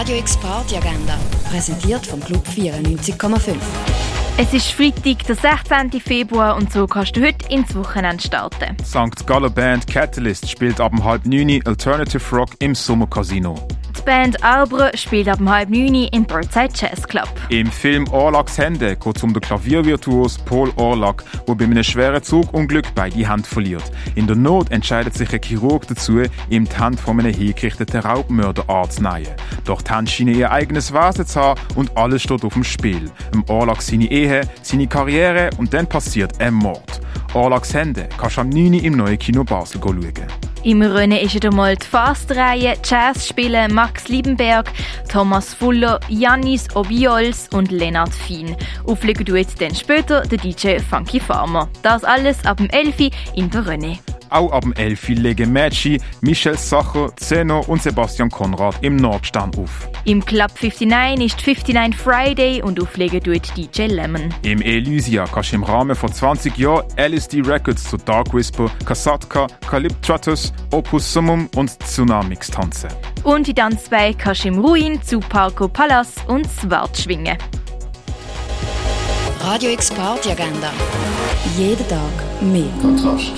Radio X Party Agenda, präsentiert vom Club 94,5. Es ist Freitag, der 16. Februar und so kannst du heute ins Wochenende starten. St. Gallen Band Catalyst spielt ab halb neun Alternative Rock im Sommercasino. Die Band Arbre spielt ab halb neun im Birdside Jazz Club. Im Film Orlaks Hände geht es um den Klaviervirtuos Paul Orlak, der bei einem schweren Zugunglück beide Hände verliert. In der Not entscheidet sich ein Chirurg dazu, ihm die Hand von einem hingerichteten Raubmörder anzunehmen. Doch die Hände scheinen ihr eigenes Wesen zu haben und alles steht auf dem Spiel. Im Orlak seine Ehe, seine Karriere und dann passiert ein Mord. Orlaks Hände kannst du am 9. im neuen Kino Basel schauen. Im Rennen ist wieder mal die Fast-Reihe Jazz spielen Max Liebenberg, Thomas Fuller, Janis Obiols und Lennart Fien. Auflegen jetzt dann später der DJ Funky Farmer. Das alles ab dem 11. in der Rennen. Auch ab dem 11. legen Mätschi, Michel Sacher, Zeno und Sebastian Konrad im Nordstand auf. Im Club 59 ist 59 Friday und auflegen tut DJ Lemon. Im Elysia kannst du im Rahmen von 20 Jahren LSD Records zu Dark Whisper, Kasatka, Calyptratus, Opus Summum und Tsunamix tanzen. Und in Tanz 2 kannst du im Ruin zu Parco Palace und Swart schwingen. Radio X Party Agenda. Jeden Tag mehr. Kontrast.